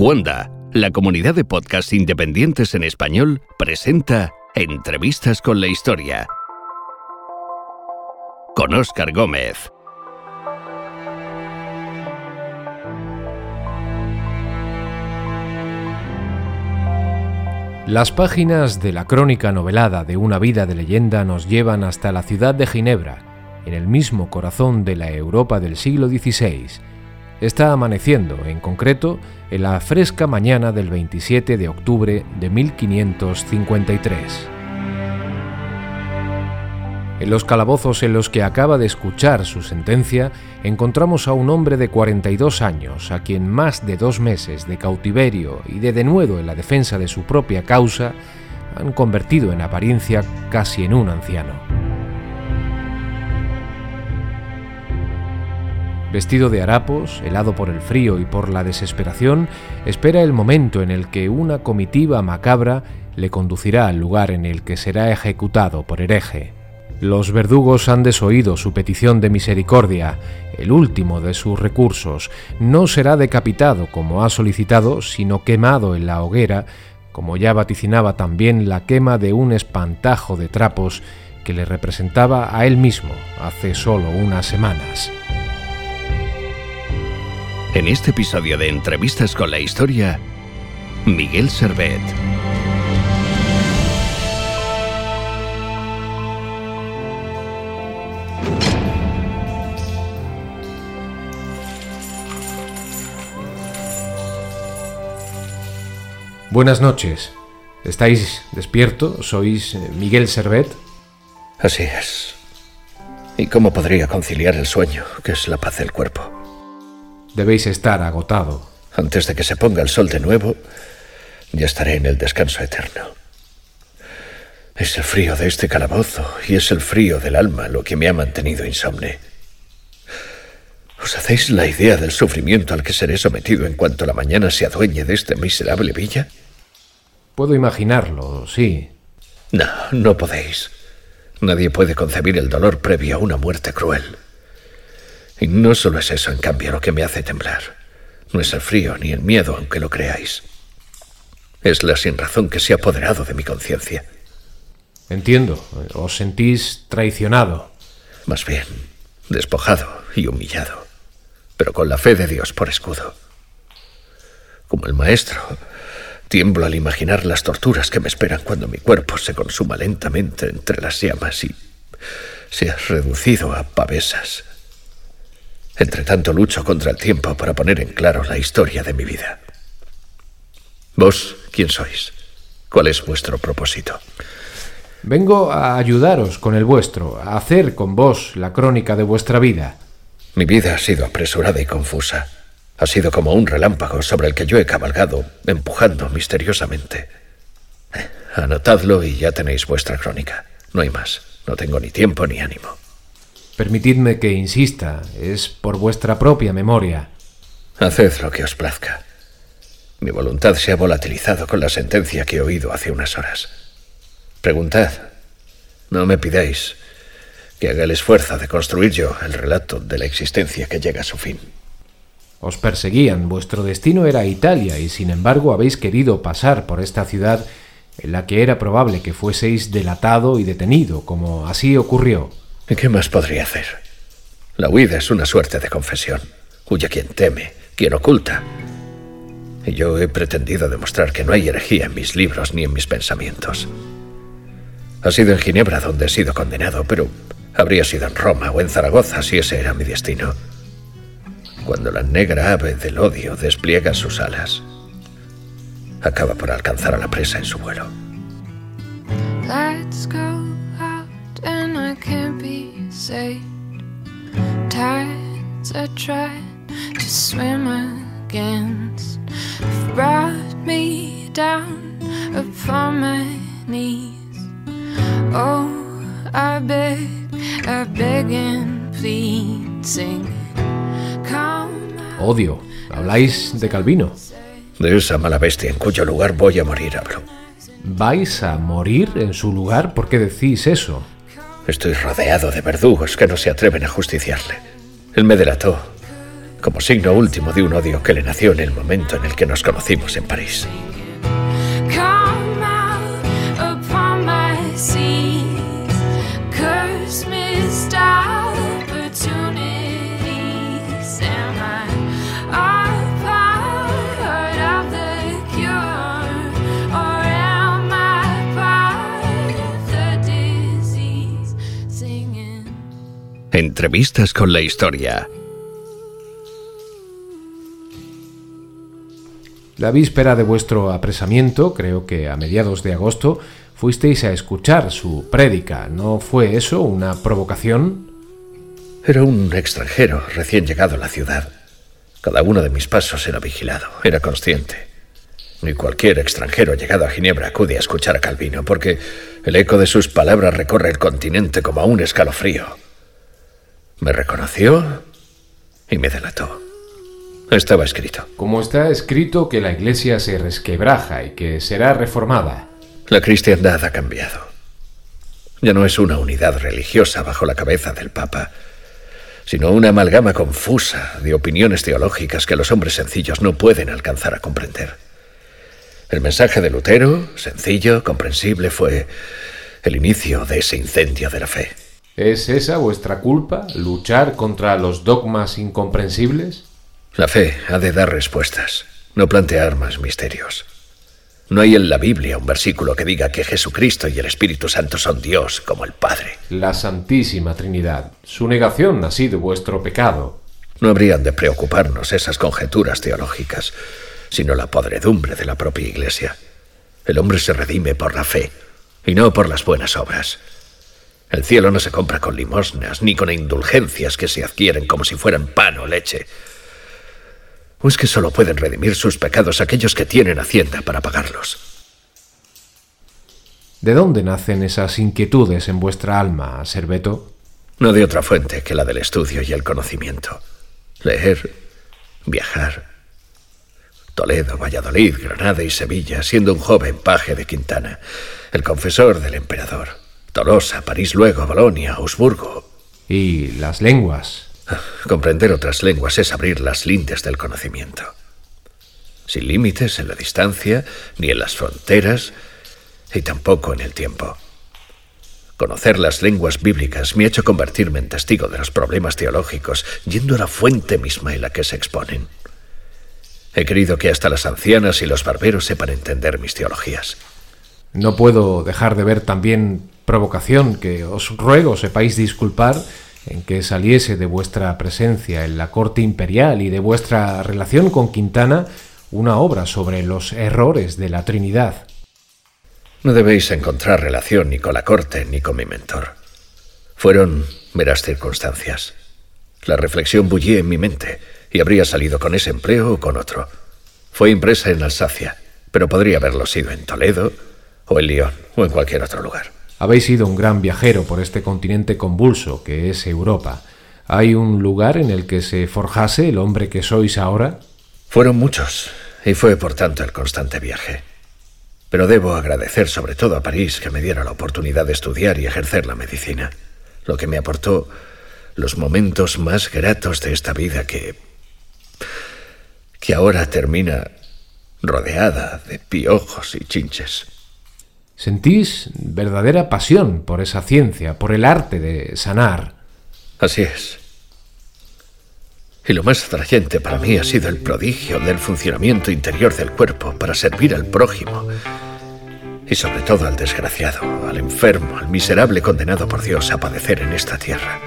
Cuanda, la comunidad de podcasts independientes en español, presenta Entrevistas con la Historia. Con Óscar Gómez. Las páginas de la crónica novelada de una vida de leyenda nos llevan hasta la ciudad de Ginebra, en el mismo corazón de la Europa del siglo XVI. Está amaneciendo, en concreto, en la fresca mañana del 27 de octubre de 1553. En los calabozos en los que acaba de escuchar su sentencia, encontramos a un hombre de 42 años, a quien más de dos meses de cautiverio y de denuedo en la defensa de su propia causa han convertido en apariencia casi en un anciano. Vestido de harapos, helado por el frío y por la desesperación, espera el momento en el que una comitiva macabra le conducirá al lugar en el que será ejecutado por hereje. Los verdugos han desoído su petición de misericordia, el último de sus recursos. No será decapitado como ha solicitado, sino quemado en la hoguera, como ya vaticinaba también la quema de un espantajo de trapos que le representaba a él mismo hace solo unas semanas. En este episodio de Entrevistas con la Historia, Miguel Servet. Buenas noches. ¿Estáis despierto? ¿Sois eh, Miguel Servet? Así es. ¿Y cómo podría conciliar el sueño, que es la paz del cuerpo? Debéis estar agotado. Antes de que se ponga el sol de nuevo, ya estaré en el descanso eterno. Es el frío de este calabozo y es el frío del alma lo que me ha mantenido insomne. ¿Os hacéis la idea del sufrimiento al que seré sometido en cuanto la mañana se adueñe de esta miserable villa? Puedo imaginarlo, sí. No, no podéis. Nadie puede concebir el dolor previo a una muerte cruel. Y no solo es eso, en cambio, lo que me hace temblar. No es el frío ni el miedo, aunque lo creáis. Es la sinrazón que se ha apoderado de mi conciencia. Entiendo. Os sentís traicionado. Más bien, despojado y humillado pero con la fe de Dios por escudo. Como el maestro, tiemblo al imaginar las torturas que me esperan cuando mi cuerpo se consuma lentamente entre las llamas y se ha reducido a pavesas. Entre tanto lucho contra el tiempo para poner en claro la historia de mi vida. ¿Vos quién sois? ¿Cuál es vuestro propósito? Vengo a ayudaros con el vuestro, a hacer con vos la crónica de vuestra vida. Mi vida ha sido apresurada y confusa. Ha sido como un relámpago sobre el que yo he cabalgado, empujando misteriosamente. Anotadlo y ya tenéis vuestra crónica. No hay más. No tengo ni tiempo ni ánimo. Permitidme que insista. Es por vuestra propia memoria. Haced lo que os plazca. Mi voluntad se ha volatilizado con la sentencia que he oído hace unas horas. Preguntad. No me pidáis que haga el esfuerzo de construir yo el relato de la existencia que llega a su fin. Os perseguían, vuestro destino era Italia y sin embargo habéis querido pasar por esta ciudad en la que era probable que fueseis delatado y detenido, como así ocurrió. ¿Qué más podría hacer? La huida es una suerte de confesión. Huye quien teme, quien oculta. Y yo he pretendido demostrar que no hay herejía en mis libros ni en mis pensamientos. Ha sido en Ginebra donde he sido condenado, pero Habría sido en Roma o en Zaragoza si ese era mi destino. Cuando la negra ave del odio despliega sus alas, acaba por alcanzar a la presa en su vuelo. Saved. Tides I tried to swim against have brought me down upon my knees. Oh, I beg Odio. Habláis de Calvino. De esa mala bestia en cuyo lugar voy a morir, hablo. ¿Vais a morir en su lugar? ¿Por qué decís eso? Estoy rodeado de verdugos que no se atreven a justiciarle. Él me delató. como signo último de un odio que le nació en el momento en el que nos conocimos en París. Entrevistas con la historia. La víspera de vuestro apresamiento, creo que a mediados de agosto, fuisteis a escuchar su prédica. ¿No fue eso una provocación? Era un extranjero recién llegado a la ciudad. Cada uno de mis pasos era vigilado, era consciente. Ni cualquier extranjero llegado a Ginebra acude a escuchar a Calvino, porque el eco de sus palabras recorre el continente como a un escalofrío. Me reconoció y me delató. Estaba escrito. Como está escrito que la iglesia se resquebraja y que será reformada. La cristiandad ha cambiado. Ya no es una unidad religiosa bajo la cabeza del Papa, sino una amalgama confusa de opiniones teológicas que los hombres sencillos no pueden alcanzar a comprender. El mensaje de Lutero, sencillo, comprensible, fue el inicio de ese incendio de la fe. ¿Es esa vuestra culpa, luchar contra los dogmas incomprensibles? La fe ha de dar respuestas, no plantear más misterios. No hay en la Biblia un versículo que diga que Jesucristo y el Espíritu Santo son Dios como el Padre. La Santísima Trinidad. Su negación ha sido vuestro pecado. No habrían de preocuparnos esas conjeturas teológicas, sino la podredumbre de la propia Iglesia. El hombre se redime por la fe y no por las buenas obras. El cielo no se compra con limosnas ni con indulgencias que se adquieren como si fueran pan o leche. ¿O es que solo pueden redimir sus pecados aquellos que tienen hacienda para pagarlos? ¿De dónde nacen esas inquietudes en vuestra alma, Serveto? No de otra fuente que la del estudio y el conocimiento. Leer, viajar. Toledo, Valladolid, Granada y Sevilla, siendo un joven paje de Quintana, el confesor del emperador. Tolosa, París luego, Bolonia, Augsburgo. ¿Y las lenguas? Comprender otras lenguas es abrir las lindes del conocimiento. Sin límites en la distancia, ni en las fronteras, y tampoco en el tiempo. Conocer las lenguas bíblicas me ha hecho convertirme en testigo de los problemas teológicos, yendo a la fuente misma en la que se exponen. He querido que hasta las ancianas y los barberos sepan entender mis teologías. No puedo dejar de ver también provocación que os ruego sepáis disculpar en que saliese de vuestra presencia en la corte imperial y de vuestra relación con Quintana una obra sobre los errores de la Trinidad. No debéis encontrar relación ni con la corte ni con mi mentor. Fueron meras circunstancias. La reflexión bullía en mi mente y habría salido con ese empleo o con otro. Fue impresa en Alsacia, pero podría haberlo sido en Toledo o en Lyon o en cualquier otro lugar. Habéis sido un gran viajero por este continente convulso que es Europa. ¿Hay un lugar en el que se forjase el hombre que sois ahora? Fueron muchos, y fue por tanto el constante viaje. Pero debo agradecer sobre todo a París que me diera la oportunidad de estudiar y ejercer la medicina, lo que me aportó los momentos más gratos de esta vida que... que ahora termina rodeada de piojos y chinches. Sentís verdadera pasión por esa ciencia, por el arte de sanar. Así es. Y lo más atrayente para mí ha sido el prodigio del funcionamiento interior del cuerpo para servir al prójimo. Y sobre todo al desgraciado, al enfermo, al miserable condenado por Dios a padecer en esta tierra.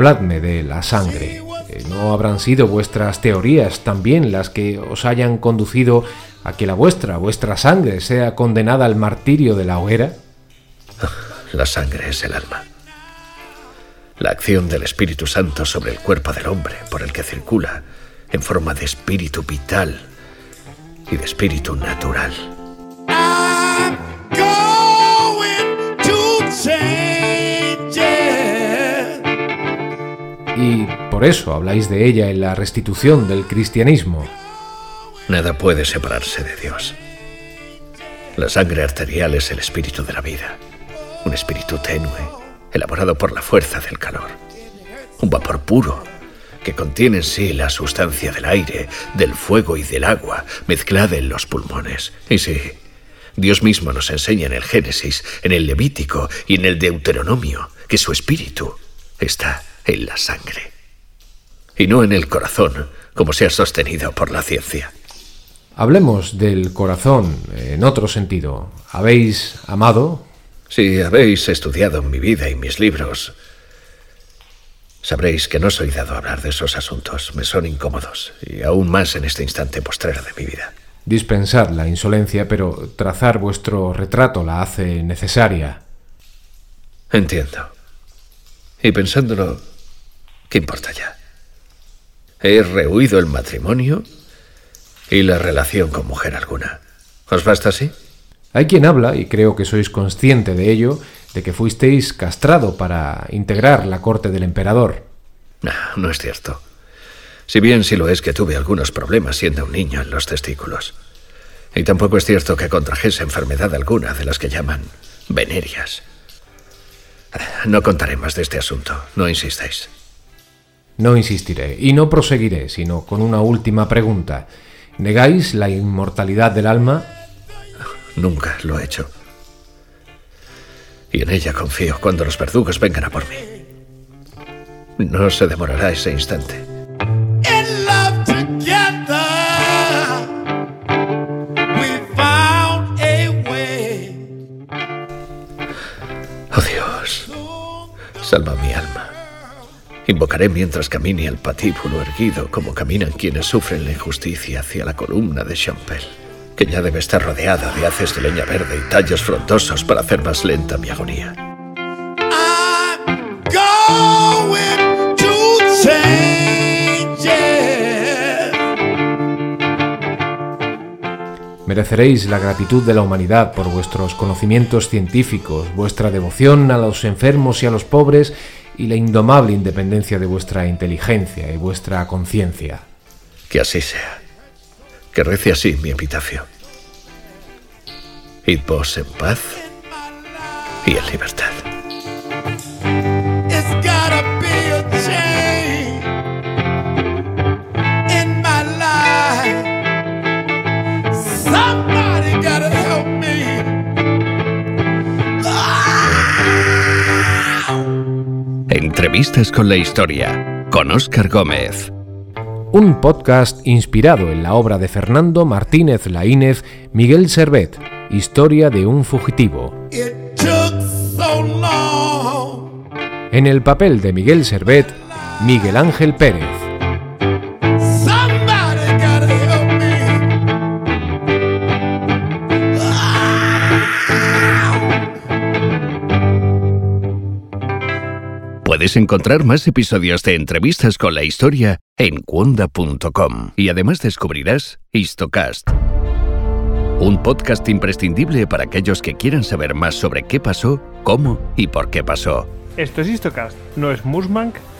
Habladme de la sangre. Eh, ¿No habrán sido vuestras teorías también las que os hayan conducido a que la vuestra, vuestra sangre, sea condenada al martirio de la hoguera? La sangre es el alma. La acción del Espíritu Santo sobre el cuerpo del hombre, por el que circula en forma de espíritu vital y de espíritu natural. I'm going to change y por eso habláis de ella en la restitución del cristianismo. Nada puede separarse de Dios. La sangre arterial es el espíritu de la vida, un espíritu tenue, elaborado por la fuerza del calor, un vapor puro que contiene en sí la sustancia del aire, del fuego y del agua, mezclada en los pulmones. Y sí, Dios mismo nos enseña en el Génesis, en el Levítico y en el Deuteronomio que su espíritu está en la sangre y no en el corazón, como se ha sostenido por la ciencia. Hablemos del corazón en otro sentido. ¿Habéis amado? Si habéis estudiado mi vida y mis libros, sabréis que no soy dado a hablar de esos asuntos. Me son incómodos, y aún más en este instante postrero de mi vida. Dispensad la insolencia, pero trazar vuestro retrato la hace necesaria. Entiendo. Y pensándolo, ¿qué importa ya? He rehuido el matrimonio y la relación con mujer alguna. ¿Os basta así? Hay quien habla, y creo que sois consciente de ello, de que fuisteis castrado para integrar la corte del emperador. No, no es cierto. Si bien sí lo es que tuve algunos problemas siendo un niño en los testículos. Y tampoco es cierto que contrajese enfermedad alguna de las que llaman venerias. No contaré más de este asunto, no insistáis. No insistiré y no proseguiré, sino con una última pregunta. ¿Negáis la inmortalidad del alma? Nunca lo he hecho. Y en ella confío cuando los verdugos vengan a por mí. No se demorará ese instante. Salva mi alma. Invocaré mientras camine el patíbulo erguido como caminan quienes sufren la injusticia hacia la columna de Champel, que ya debe estar rodeada de haces de leña verde y tallos frondosos para hacer más lenta mi agonía. Mereceréis la gratitud de la humanidad por vuestros conocimientos científicos, vuestra devoción a los enfermos y a los pobres y la indomable independencia de vuestra inteligencia y vuestra conciencia. Que así sea. Que rece así mi epitafio. Id vos en paz y en libertad. Entrevistas con la historia, con Óscar Gómez. Un podcast inspirado en la obra de Fernando Martínez Laínez, Miguel Servet, Historia de un fugitivo. En el papel de Miguel Servet, Miguel Ángel Pérez. Puedes encontrar más episodios de entrevistas con la historia en cuonda.com y además descubrirás Histocast, un podcast imprescindible para aquellos que quieran saber más sobre qué pasó, cómo y por qué pasó. Esto es Histocast, no es Musmank,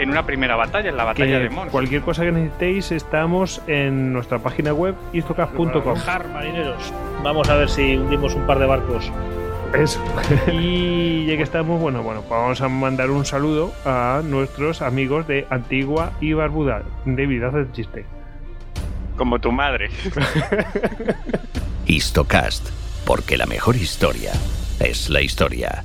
en una primera batalla, en la batalla de Mons. Cualquier cosa que necesitéis, estamos en nuestra página web istocaf.com. marineros. Vamos a ver si hundimos un par de barcos. Eso. y ya que estamos, bueno, bueno, pues vamos a mandar un saludo a nuestros amigos de Antigua y Barbuda. David, haz el chiste. Como tu madre. Histocast, porque la mejor historia es la historia.